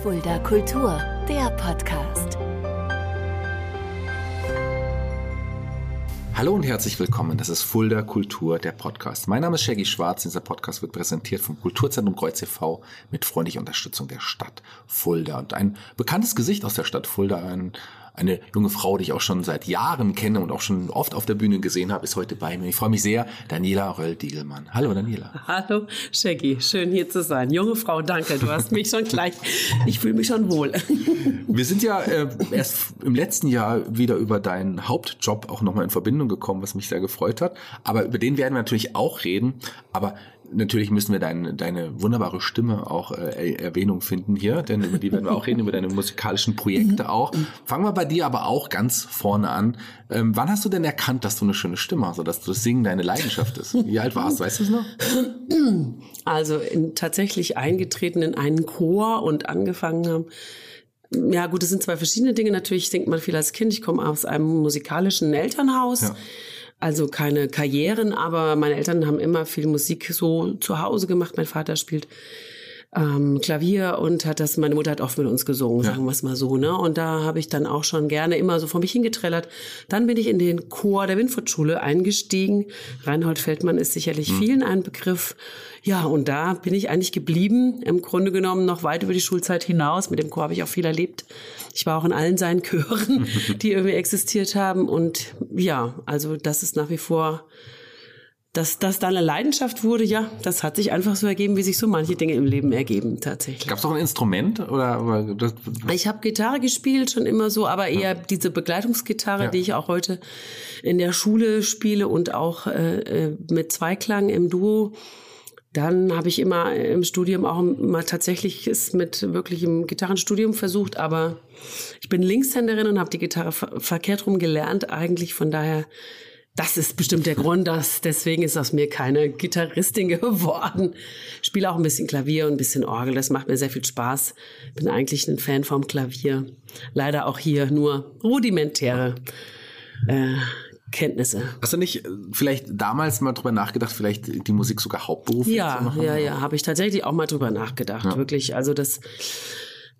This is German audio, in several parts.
Fulda Kultur, der Podcast. Hallo und herzlich willkommen. Das ist Fulda Kultur, der Podcast. Mein Name ist Shaggy Schwarz. Dieser Podcast wird präsentiert vom Kulturzentrum Kreuz e.V. mit freundlicher Unterstützung der Stadt Fulda. Und ein bekanntes Gesicht aus der Stadt Fulda, ein eine junge Frau, die ich auch schon seit Jahren kenne und auch schon oft auf der Bühne gesehen habe, ist heute bei mir. Ich freue mich sehr, Daniela Röll-Diegelmann. Hallo Daniela. Hallo Shaggy, schön hier zu sein. Junge Frau, danke, du hast mich schon gleich, ich fühle mich schon wohl. Wir sind ja äh, erst im letzten Jahr wieder über deinen Hauptjob auch nochmal in Verbindung gekommen, was mich sehr gefreut hat. Aber über den werden wir natürlich auch reden. Aber natürlich müssen wir dein, deine wunderbare Stimme auch äh, Erwähnung finden hier, denn über die werden wir auch reden, über deine musikalischen Projekte auch. Fangen wir bei dir aber auch ganz vorne an. Ähm, wann hast du denn erkannt, dass du eine schöne Stimme hast, oder dass das Singen deine Leidenschaft ist? Wie alt warst du, weißt du es noch? Also in, tatsächlich eingetreten in einen Chor und angefangen haben, ja gut, es sind zwei verschiedene Dinge. Natürlich denkt man viel als Kind, ich komme aus einem musikalischen Elternhaus. Ja also keine Karrieren, aber meine Eltern haben immer viel Musik so zu Hause gemacht. Mein Vater spielt ähm, Klavier und hat das, meine Mutter hat oft mit uns gesungen, sagen wir es mal so, ne? Und da habe ich dann auch schon gerne immer so vor mich hingetrellert. Dann bin ich in den Chor der Winfried-Schule eingestiegen. Reinhold Feldmann ist sicherlich mhm. vielen ein Begriff. Ja, und da bin ich eigentlich geblieben, im Grunde genommen noch weit über die Schulzeit hinaus. Mit dem Chor habe ich auch viel erlebt. Ich war auch in allen seinen Chören, die irgendwie existiert haben. Und ja, also das ist nach wie vor dass das dann eine Leidenschaft wurde, ja, das hat sich einfach so ergeben, wie sich so manche Dinge im Leben ergeben tatsächlich. Gab es auch ein Instrument oder? oder das? Ich habe Gitarre gespielt schon immer so, aber eher ja. diese Begleitungsgitarre, ja. die ich auch heute in der Schule spiele und auch äh, äh mit Zweiklang im Duo. Dann habe ich immer im Studium auch mal tatsächlich es mit wirklichem Gitarrenstudium versucht, aber ich bin Linkshänderin und habe die Gitarre verkehrt rum gelernt eigentlich. Von daher das ist bestimmt der Grund, dass deswegen ist aus mir keine Gitarristin geworden. Ich spiele auch ein bisschen Klavier und ein bisschen Orgel. Das macht mir sehr viel Spaß. Bin eigentlich ein Fan vom Klavier. Leider auch hier nur rudimentäre äh, Kenntnisse. Hast du nicht äh, vielleicht damals mal drüber nachgedacht, vielleicht die Musik sogar hauptberuflich ja, zu machen? Ja, ja, ja, habe ich tatsächlich auch mal drüber nachgedacht. Ja. Wirklich, also das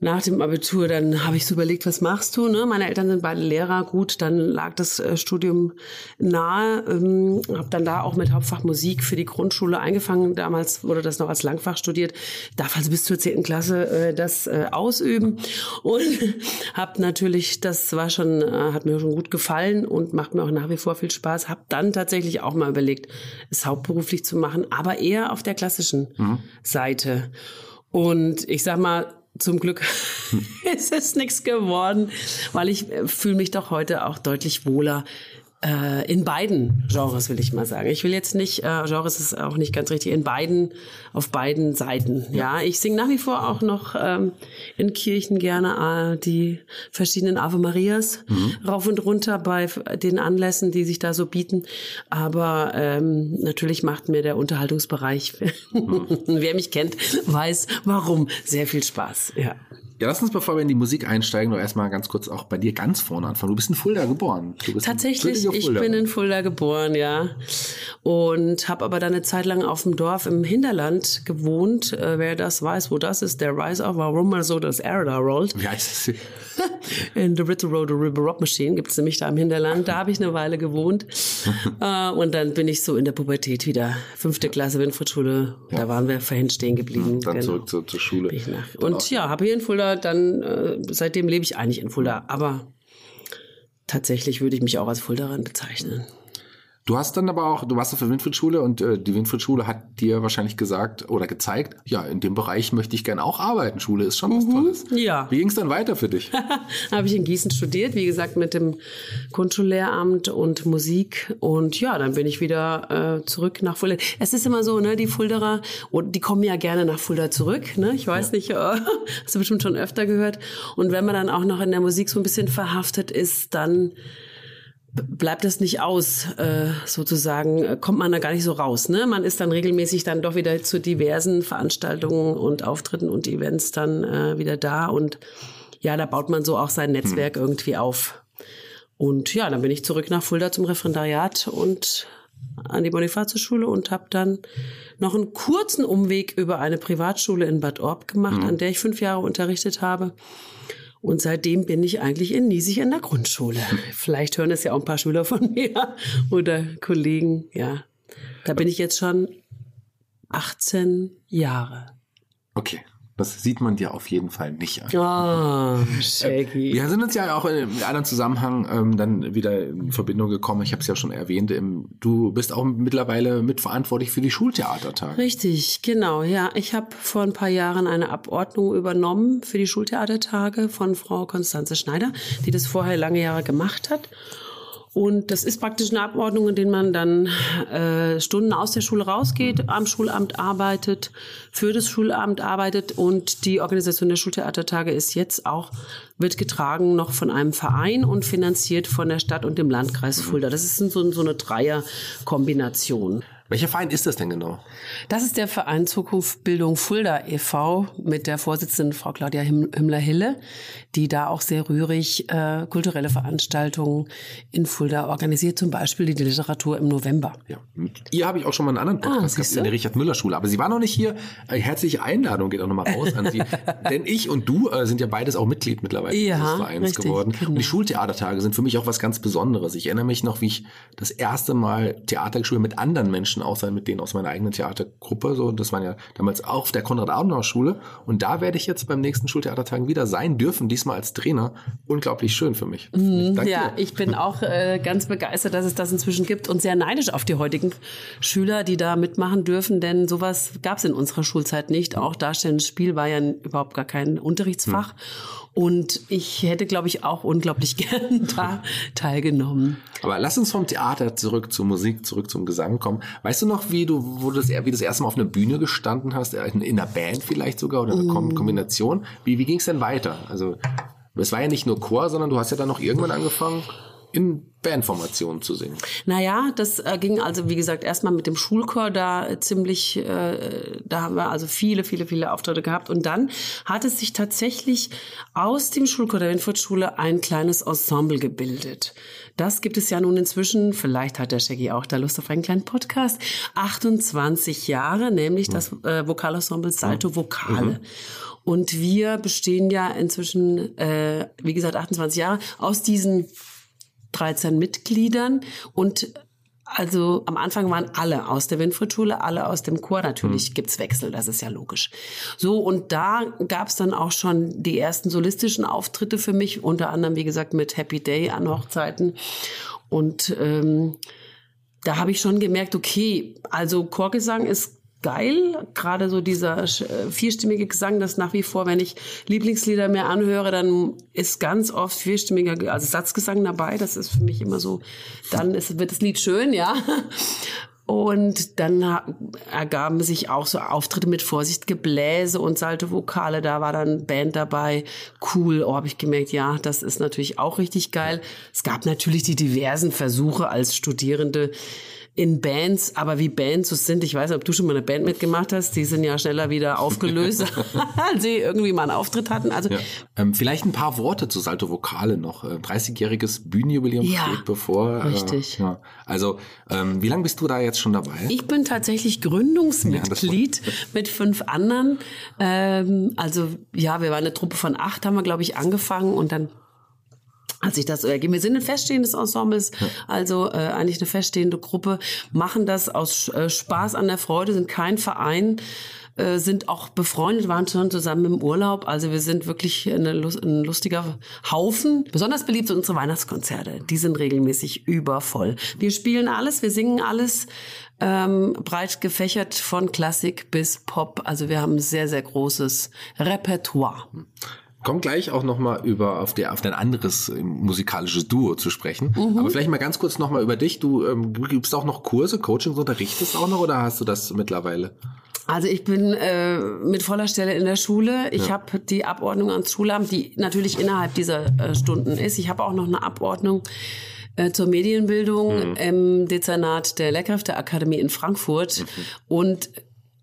nach dem Abitur, dann habe ich so überlegt, was machst du? Ne? Meine Eltern sind beide Lehrer, gut, dann lag das äh, Studium nahe. Ähm, habe dann da auch mit Hauptfach Musik für die Grundschule eingefangen. Damals wurde das noch als Langfach studiert. Darf also bis zur zehnten Klasse äh, das äh, ausüben und habe natürlich, das war schon, äh, hat mir schon gut gefallen und macht mir auch nach wie vor viel Spaß. Habe dann tatsächlich auch mal überlegt, es hauptberuflich zu machen, aber eher auf der klassischen mhm. Seite. Und ich sag mal, zum Glück ist es nichts geworden, weil ich äh, fühle mich doch heute auch deutlich wohler äh, in beiden Genres, will ich mal sagen. Ich will jetzt nicht, äh, Genres ist auch nicht ganz richtig, in beiden, auf beiden Seiten. Ja, ich singe nach wie vor auch noch ähm, in Kirchen gerne äh, die verschiedenen Ave Marias mhm. rauf und runter bei den Anlässen, die sich da so bieten. Aber ähm, natürlich macht mir der Unterhaltungsbereich, mhm. wer mich kennt, weiß warum, sehr viel Spaß. Ja. Ja, lass uns, bevor wir in die Musik einsteigen, noch erstmal ganz kurz auch bei dir ganz vorne anfangen. Du bist in Fulda geboren. Tatsächlich, ich bin in Fulda geboren, ja. Und habe aber dann eine Zeit lang auf dem Dorf im Hinterland gewohnt. Äh, wer das weiß, wo das ist, der Rise of warum mal so das Air da rollt. Wie heißt es? in the Ritter Road, the River Rock Machine gibt es nämlich da im Hinterland. Da habe ich eine Weile gewohnt. äh, und dann bin ich so in der Pubertät wieder. Fünfte Klasse Winfriedschule. Ja. Da waren wir vorhin stehen geblieben. Dann genau. zurück zur, zur Schule. Und ja, habe hier in Fulda dann, äh, seitdem lebe ich eigentlich in Fulda. Aber tatsächlich würde ich mich auch als Fuldaerin bezeichnen. Du hast dann aber auch, du warst auf der Winfried-Schule und äh, die Winfried-Schule hat dir wahrscheinlich gesagt oder gezeigt, ja, in dem Bereich möchte ich gerne auch arbeiten. Schule ist schon was mhm, Tolles. Ja. Wie ging es dann weiter für dich? Habe ich in Gießen studiert, wie gesagt, mit dem Grundschullehramt und Musik. Und ja, dann bin ich wieder äh, zurück nach Fulda. Es ist immer so, ne, die Fulderer, die kommen ja gerne nach Fulda zurück. Ne? Ich weiß ja. nicht, äh, hast du bestimmt schon öfter gehört. Und wenn man dann auch noch in der Musik so ein bisschen verhaftet ist, dann bleibt das nicht aus, äh, sozusagen, äh, kommt man da gar nicht so raus. Ne? Man ist dann regelmäßig dann doch wieder zu diversen Veranstaltungen und Auftritten und Events dann äh, wieder da und ja, da baut man so auch sein Netzwerk hm. irgendwie auf. Und ja, dann bin ich zurück nach Fulda zum Referendariat und an die Bonifatiusschule und habe dann noch einen kurzen Umweg über eine Privatschule in Bad Orb gemacht, mhm. an der ich fünf Jahre unterrichtet habe. Und seitdem bin ich eigentlich in Niesig in der Grundschule. Vielleicht hören es ja auch ein paar Schüler von mir oder Kollegen. Ja, da bin ich jetzt schon 18 Jahre. Okay. Das sieht man dir auf jeden Fall nicht an. Oh, Shaggy. Wir sind uns ja auch in einem anderen Zusammenhang ähm, dann wieder in Verbindung gekommen. Ich habe es ja schon erwähnt. Im, du bist auch mittlerweile mitverantwortlich für die Schultheatertage. Richtig, genau. Ja, ich habe vor ein paar Jahren eine Abordnung übernommen für die Schultheatertage von Frau Konstanze Schneider, die das vorher lange Jahre gemacht hat. Und das ist praktisch eine Abordnung, in der man dann äh, Stunden aus der Schule rausgeht, am Schulamt arbeitet, für das Schulamt arbeitet und die Organisation der Schultheatertage ist jetzt auch, wird getragen noch von einem Verein und finanziert von der Stadt und dem Landkreis Fulda. Das ist so, so eine Dreierkombination. Welcher Verein ist das denn genau? Das ist der Verein Zukunft Bildung Fulda e.V. mit der Vorsitzenden Frau Claudia Himmler-Hille, die da auch sehr rührig äh, kulturelle Veranstaltungen in Fulda organisiert, zum Beispiel die Literatur im November. Ja. Ihr habe ich auch schon mal einen anderen ah, Podcast ah, in der Richard-Müller-Schule, aber sie war noch nicht hier. Äh, herzliche Einladung geht auch nochmal raus an Sie. Denn ich und du äh, sind ja beides auch Mitglied mittlerweile ja, dieses Vereins richtig, geworden. Genau. Und die Schultheatertage sind für mich auch was ganz Besonderes. Ich erinnere mich noch, wie ich das erste Mal Theater gespielt mit anderen Menschen Menschen auch sein, mit denen aus meiner eigenen Theatergruppe. So, das waren ja damals auch auf der Konrad-Adenauer-Schule. Und da werde ich jetzt beim nächsten Schultheatertagen wieder sein dürfen, diesmal als Trainer. Unglaublich schön für mich. Mhm, ja, dir. ich bin auch äh, ganz begeistert, dass es das inzwischen gibt und sehr neidisch auf die heutigen Schüler, die da mitmachen dürfen, denn sowas gab es in unserer Schulzeit nicht. Auch darstellendes Spiel war ja überhaupt gar kein Unterrichtsfach. Mhm. Und ich hätte, glaube ich, auch unglaublich gern da teilgenommen. Aber lass uns vom Theater zurück zur Musik, zurück zum Gesang kommen. Weißt du noch, wie du, wo du das, wie das erste Mal auf einer Bühne gestanden hast, in, in einer Band vielleicht sogar oder eine mm. Kombination? Wie, wie ging es denn weiter? Also, es war ja nicht nur Chor, sondern du hast ja dann noch irgendwann angefangen, in Bandformationen zu singen? Naja, das äh, ging also, wie gesagt, erstmal mit dem Schulchor da äh, ziemlich, äh, da haben wir also viele, viele, viele Auftritte gehabt. Und dann hat es sich tatsächlich aus dem Schulchor der Winfurt-Schule ein kleines Ensemble gebildet. Das gibt es ja nun inzwischen, vielleicht hat der Shaggy auch da Lust auf einen kleinen Podcast, 28 Jahre, nämlich das äh, Vokalensemble Salto Vokale. Mhm. Und wir bestehen ja inzwischen, äh, wie gesagt, 28 Jahre aus diesen 13 Mitgliedern und also am Anfang waren alle aus der Winfried-Schule, alle aus dem Chor. Natürlich mhm. gibt's Wechsel, das ist ja logisch. So, und da gab's dann auch schon die ersten solistischen Auftritte für mich, unter anderem, wie gesagt, mit Happy Day an Hochzeiten. Und ähm, da habe ich schon gemerkt, okay, also Chorgesang ist geil. Gerade so dieser äh, vierstimmige Gesang, das nach wie vor, wenn ich Lieblingslieder mehr anhöre, dann ist ganz oft vierstimmiger, also Satzgesang dabei. Das ist für mich immer so, dann ist, wird das Lied schön, ja. Und dann ergaben sich auch so Auftritte mit Vorsicht, Gebläse und Salte Vokale. Da war dann Band dabei. Cool. Oh, habe ich gemerkt, ja, das ist natürlich auch richtig geil. Es gab natürlich die diversen Versuche als Studierende, in Bands, aber wie Bands so sind, ich weiß nicht, ob du schon mal eine Band mitgemacht hast, die sind ja schneller wieder aufgelöst, als sie irgendwie mal einen Auftritt hatten. Also ja. ähm, vielleicht ein paar Worte zu Salto Vokale noch. 30-jähriges äh, Bühnenjubiläum ja, steht bevor. Äh, richtig. Äh, ja. Also ähm, wie lange bist du da jetzt schon dabei? Ich bin tatsächlich Gründungsmitglied mit fünf anderen. Ähm, also ja, wir waren eine Truppe von acht, haben wir glaube ich angefangen und dann hat sich das ergeben. Wir sind ein feststehendes Ensemble, also äh, eigentlich eine feststehende Gruppe, machen das aus äh, Spaß an der Freude, sind kein Verein, äh, sind auch befreundet, waren schon zusammen im Urlaub. Also wir sind wirklich eine, ein lustiger Haufen. Besonders beliebt sind unsere Weihnachtskonzerte. Die sind regelmäßig übervoll. Wir spielen alles, wir singen alles. Ähm, breit gefächert von Klassik bis Pop. Also wir haben ein sehr, sehr großes Repertoire komme gleich auch nochmal über auf, der, auf dein anderes äh, musikalisches Duo zu sprechen. Mhm. Aber vielleicht mal ganz kurz nochmal über dich. Du ähm, gibst auch noch Kurse, Coachings, unterrichtest auch noch oder hast du das mittlerweile? Also ich bin äh, mit voller Stelle in der Schule. Ich ja. habe die Abordnung ans Schulamt, die natürlich innerhalb dieser äh, Stunden ist. Ich habe auch noch eine Abordnung äh, zur Medienbildung mhm. im Dezernat der Lehrkräfteakademie in Frankfurt. Mhm. Und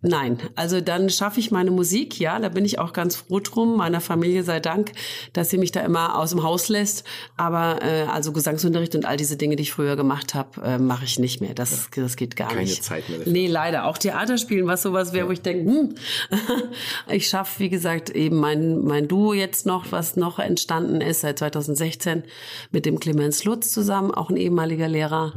Nein, also dann schaffe ich meine Musik, ja, da bin ich auch ganz froh drum, meiner Familie sei Dank, dass sie mich da immer aus dem Haus lässt. Aber äh, also Gesangsunterricht und all diese Dinge, die ich früher gemacht habe, äh, mache ich nicht mehr. Das, das geht gar Keine nicht. Zeit mehr dafür. Nee, leider. Auch Theater spielen, was sowas wäre, wo ich denke, hm, ich schaffe, wie gesagt, eben mein, mein Duo jetzt noch, was noch entstanden ist seit 2016 mit dem Clemens Lutz zusammen, auch ein ehemaliger Lehrer.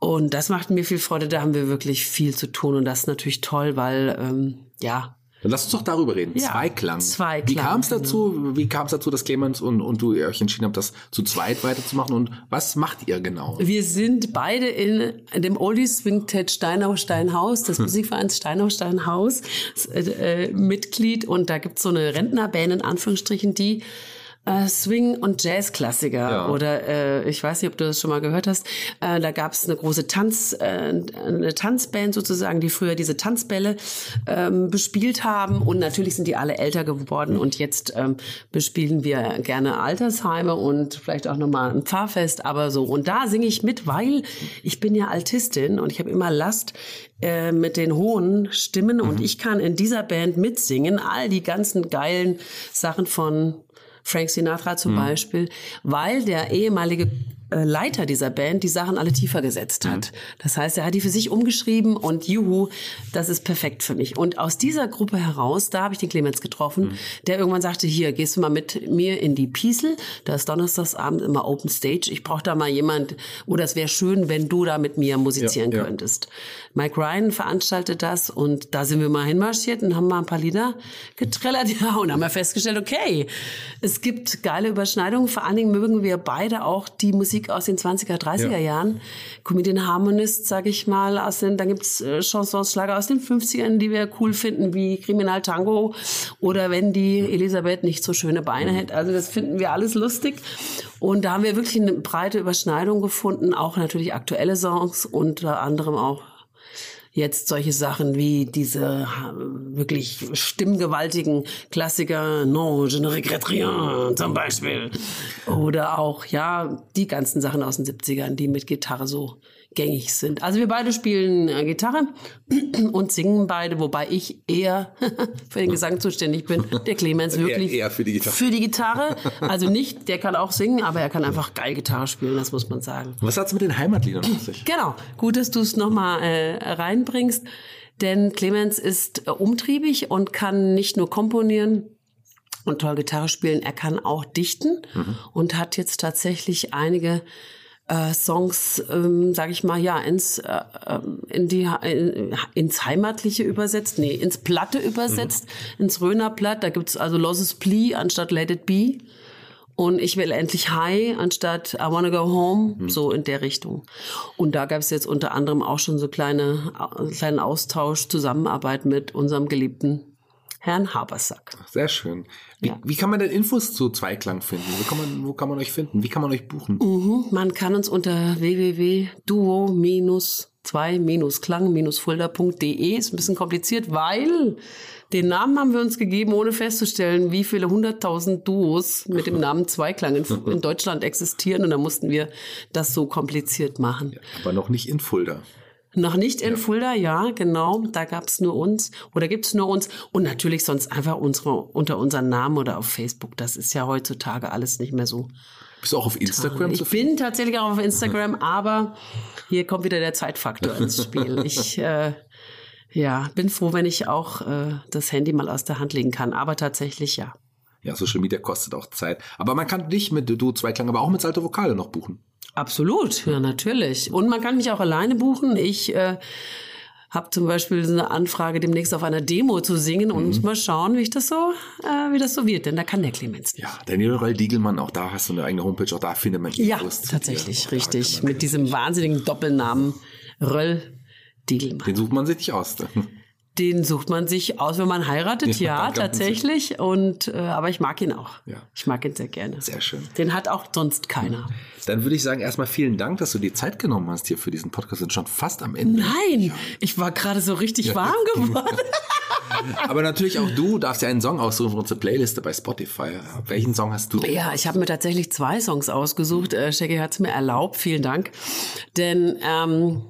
Und das macht mir viel Freude. Da haben wir wirklich viel zu tun. Und das ist natürlich toll, weil, ähm, ja, Dann lass uns doch darüber reden. Ja, Zweiklang. Zweiklang, genau. Wie kam es dazu? Wie kam es dazu, dass Clemens und, und du euch entschieden habt, das zu zweit weiterzumachen? Und was macht ihr genau? Wir sind beide in dem Oldies Swingtet Steinau Steinhaus, des Musikvereins Steinau Steinhaus, äh, Mitglied. Und da gibt's so eine Rentnerband in Anführungsstrichen, die äh, Swing- und Jazzklassiker Ja. oder äh, ich weiß nicht, ob du das schon mal gehört hast. Äh, da gab's eine große Tanz, äh, eine Tanzband sozusagen, die früher diese Tanzbälle ähm, bespielt haben. Und natürlich sind die alle älter geworden. Und jetzt ähm, bespielen wir gerne Altersheime und vielleicht auch nochmal ein Pfarrfest, aber so und da singe ich mit, weil ich bin ja Altistin und ich habe immer Last äh, mit den hohen Stimmen. Und ich kann in dieser Band mitsingen, all die ganzen geilen Sachen von Frank Sinatra zum Beispiel, weil der ehemalige Leiter dieser Band die Sachen alle tiefer gesetzt hat. Das heißt, er hat die für sich umgeschrieben und juhu, das ist perfekt für mich. Und aus dieser Gruppe heraus, da habe ich den Clemens getroffen, der irgendwann sagte, hier, gehst du mal mit mir in die Piesel, da ist donnerstagsabend immer Open Stage, ich brauche da mal jemand, oder es wäre schön, wenn du da mit mir musizieren Ja, ja. könntest. Mike Ryan veranstaltet das und da sind wir mal hinmarschiert und haben mal ein paar Lieder getrellert, ja, und haben wir festgestellt, okay, es gibt geile Überschneidungen, vor allen Dingen mögen wir beide auch die Musik aus den 20er, 30er Ja. Jahren. Comedian Harmonist, sag ich mal, aus den, dann gibt's äh, Chansons, Schlager aus den 50ern, die wir cool finden, wie Kriminal Tango oder wenn die Elisabeth nicht so schöne Beine hätte. Also das finden wir alles lustig. Und da haben wir wirklich eine breite Überschneidung gefunden, auch natürlich aktuelle Songs, unter anderem auch jetzt solche Sachen wie diese wirklich stimmgewaltigen Klassiker, Non, je ne regrette rien zum Beispiel. Oder auch, ja, die ganzen Sachen aus den 70ern, die mit Gitarre so gängig sind. Also wir beide spielen äh, Gitarre und singen beide, wobei ich eher für den Gesang zuständig bin. Der Clemens wirklich eher für die Gitarre. Für die Gitarre. Also nicht, der kann auch singen, aber er kann einfach geil Gitarre spielen, das muss man sagen. Was hat's mit den Heimatliedern auf sich? Genau, gut, dass du es nochmal äh, reinbringst, denn Clemens ist äh, umtriebig und kann nicht nur komponieren und toll Gitarre spielen, er kann auch dichten und hat jetzt tatsächlich einige äh, Songs, ähm, sage ich mal, ja, ins, äh, ähm, in die, in, ins Heimatliche übersetzt, nee, ins Platte übersetzt, ins Rönerplatt. Da gibt's also Losses Plea anstatt Let It Be. Und ich will endlich High anstatt I wanna go home, so in der Richtung. Und da gab es jetzt unter anderem auch schon so kleine, äh, kleinen Austausch, Zusammenarbeit mit unserem geliebten Herrn Habersack. Sehr schön. Wie, Ja. wie kann man denn Infos zu Zweiklang finden? Wo kann man, wo kann man euch finden? Wie kann man euch buchen? Mhm, Man kann uns unter www.duo-2-klang-fulda.de ist ein bisschen kompliziert, weil den Namen haben wir uns gegeben, ohne festzustellen, wie viele hunderttausend Duos mit dem Namen Zweiklang in, in Deutschland existieren. Und da mussten wir das so kompliziert machen. Aber noch nicht in Fulda. Noch nicht in Fulda, ja, genau. Da gab's nur uns oder gibt's nur uns und natürlich sonst einfach unsere unter unseren Namen oder auf Facebook. Das ist ja heutzutage alles nicht mehr so. Bist du auch auf Instagram zu Ich bin tatsächlich auch auf Instagram, aber hier kommt wieder der Zeitfaktor ins Spiel. Ich äh, ja, bin froh, wenn ich auch äh, das Handy mal aus der Hand legen kann. Aber tatsächlich ja. Ja, Social Media kostet auch Zeit. Aber man kann dich mit Du Zweiklang, aber auch mit Salto Vokale noch buchen. Absolut, ja natürlich. Und man kann mich auch alleine buchen. Ich äh, habe zum Beispiel eine Anfrage, demnächst auf einer Demo zu singen und mal schauen, wie ich das so, äh, wie das so wird. Denn da kann der Clemens nicht. Ja, Daniel Roll Diegelmann, auch da hast du eine eigene Homepage, auch da findet man Ja, tatsächlich, richtig. Mit diesem wahnsinnigen Doppelnamen Röll Diegelmann. Den sucht man sich nicht aus. Den sucht man sich aus, wenn man heiratet, Ja, ja, tatsächlich. Und äh, aber ich mag ihn auch. Ja. Ich mag ihn sehr gerne. Sehr schön. Den hat auch sonst keiner. Dann würde ich sagen, erstmal vielen Dank, dass du dir Zeit genommen hast hier für diesen Podcast. Wir sind schon fast am Ende. Nein, ich war gerade so richtig warm geworden. Aber natürlich auch du darfst ja einen Song aussuchen für unsere Playliste bei Spotify. Welchen Song hast du? Ja, ich habe mir tatsächlich zwei Songs ausgesucht. Äh, Shaggy hat es mir erlaubt, vielen Dank. Denn ähm,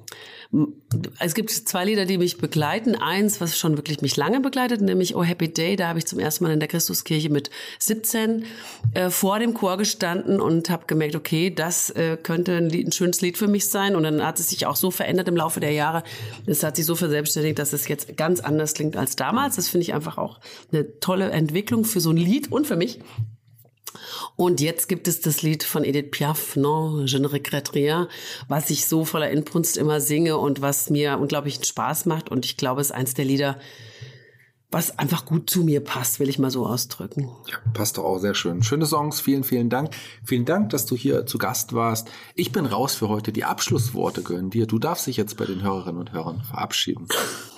es gibt zwei Lieder, die mich begleiten. Eins, was schon wirklich mich lange begleitet, nämlich Oh Happy Day. Da habe ich zum ersten Mal in der Christuskirche mit 17 äh, vor dem Chor gestanden und habe gemerkt, okay, das äh, könnte ein, Lied, ein schönes Lied für mich sein. Und dann hat es sich auch so verändert im Laufe der Jahre. Es hat sich so verselbstständigt, dass es jetzt ganz anders klingt als damals. Das finde ich einfach auch eine tolle Entwicklung für so ein Lied und für mich. Und jetzt gibt es das Lied von Edith Piaf, Non, je ne regrette rien, was ich so voller Inbrunst immer singe und was mir unglaublich Spaß macht. Und ich glaube, es ist eins der Lieder, was einfach gut zu mir passt, will ich mal so ausdrücken. Ja, passt doch auch sehr schön. Schöne Songs, vielen, vielen Dank. Vielen Dank, dass du hier zu Gast warst. Ich bin raus für heute. Die Abschlussworte gehören dir. Du darfst dich jetzt bei den Hörerinnen und Hörern verabschieden.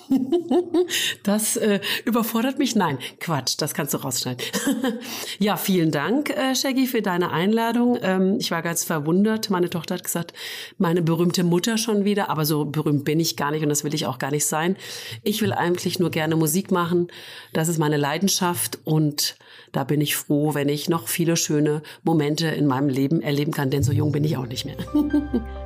Das äh, überfordert mich. Nein, Quatsch, das kannst du rausschneiden. ja, vielen Dank, äh, Shaggy, für deine Einladung. Ähm, ich war ganz verwundert. Meine Tochter hat gesagt, meine berühmte Mutter schon wieder, aber so berühmt bin ich gar nicht und das will ich auch gar nicht sein. Ich will eigentlich nur gerne Musik machen. Das ist meine Leidenschaft und da bin ich froh, wenn ich noch viele schöne Momente in meinem Leben erleben kann, denn so jung bin ich auch nicht mehr.